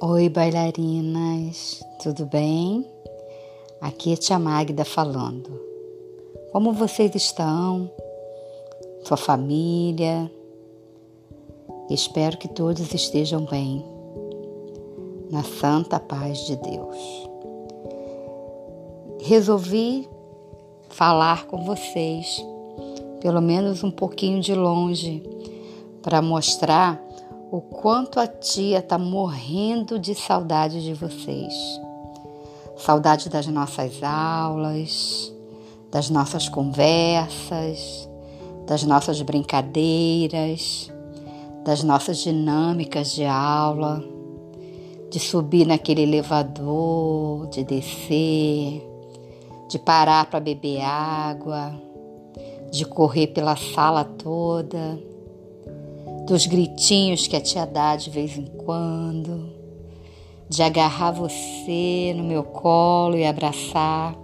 Oi, bailarinas, tudo bem? Aqui é Tia Magda falando. Como vocês estão? Sua família? Espero que todos estejam bem, na santa paz de Deus. Resolvi falar com vocês, pelo menos um pouquinho de longe, para mostrar o quanto a tia está morrendo de saudade de vocês. Saudade das nossas aulas, das nossas conversas, das nossas brincadeiras, das nossas dinâmicas de aula, de subir naquele elevador, de descer, de parar para beber água, de correr pela sala toda dos gritinhos que a tia dá de vez em quando, de agarrar você no meu colo e abraçar.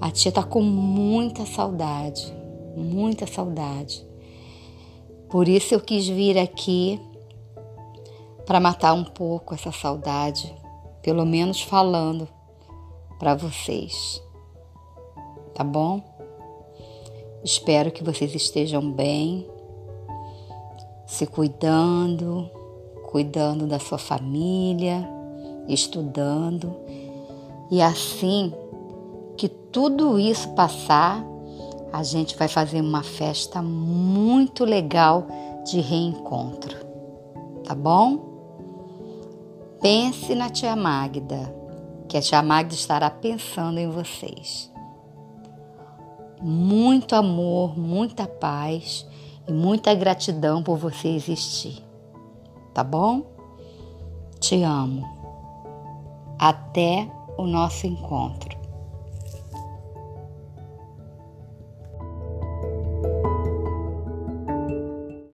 A tia tá com muita saudade, muita saudade. Por isso eu quis vir aqui para matar um pouco essa saudade, pelo menos falando para vocês. Tá bom? Espero que vocês estejam bem se cuidando, cuidando da sua família, estudando. E assim que tudo isso passar, a gente vai fazer uma festa muito legal de reencontro. Tá bom? Pense na tia Magda, que a tia Magda estará pensando em vocês. Muito amor, muita paz e muita gratidão por você existir. Tá bom? Te amo. Até o nosso encontro.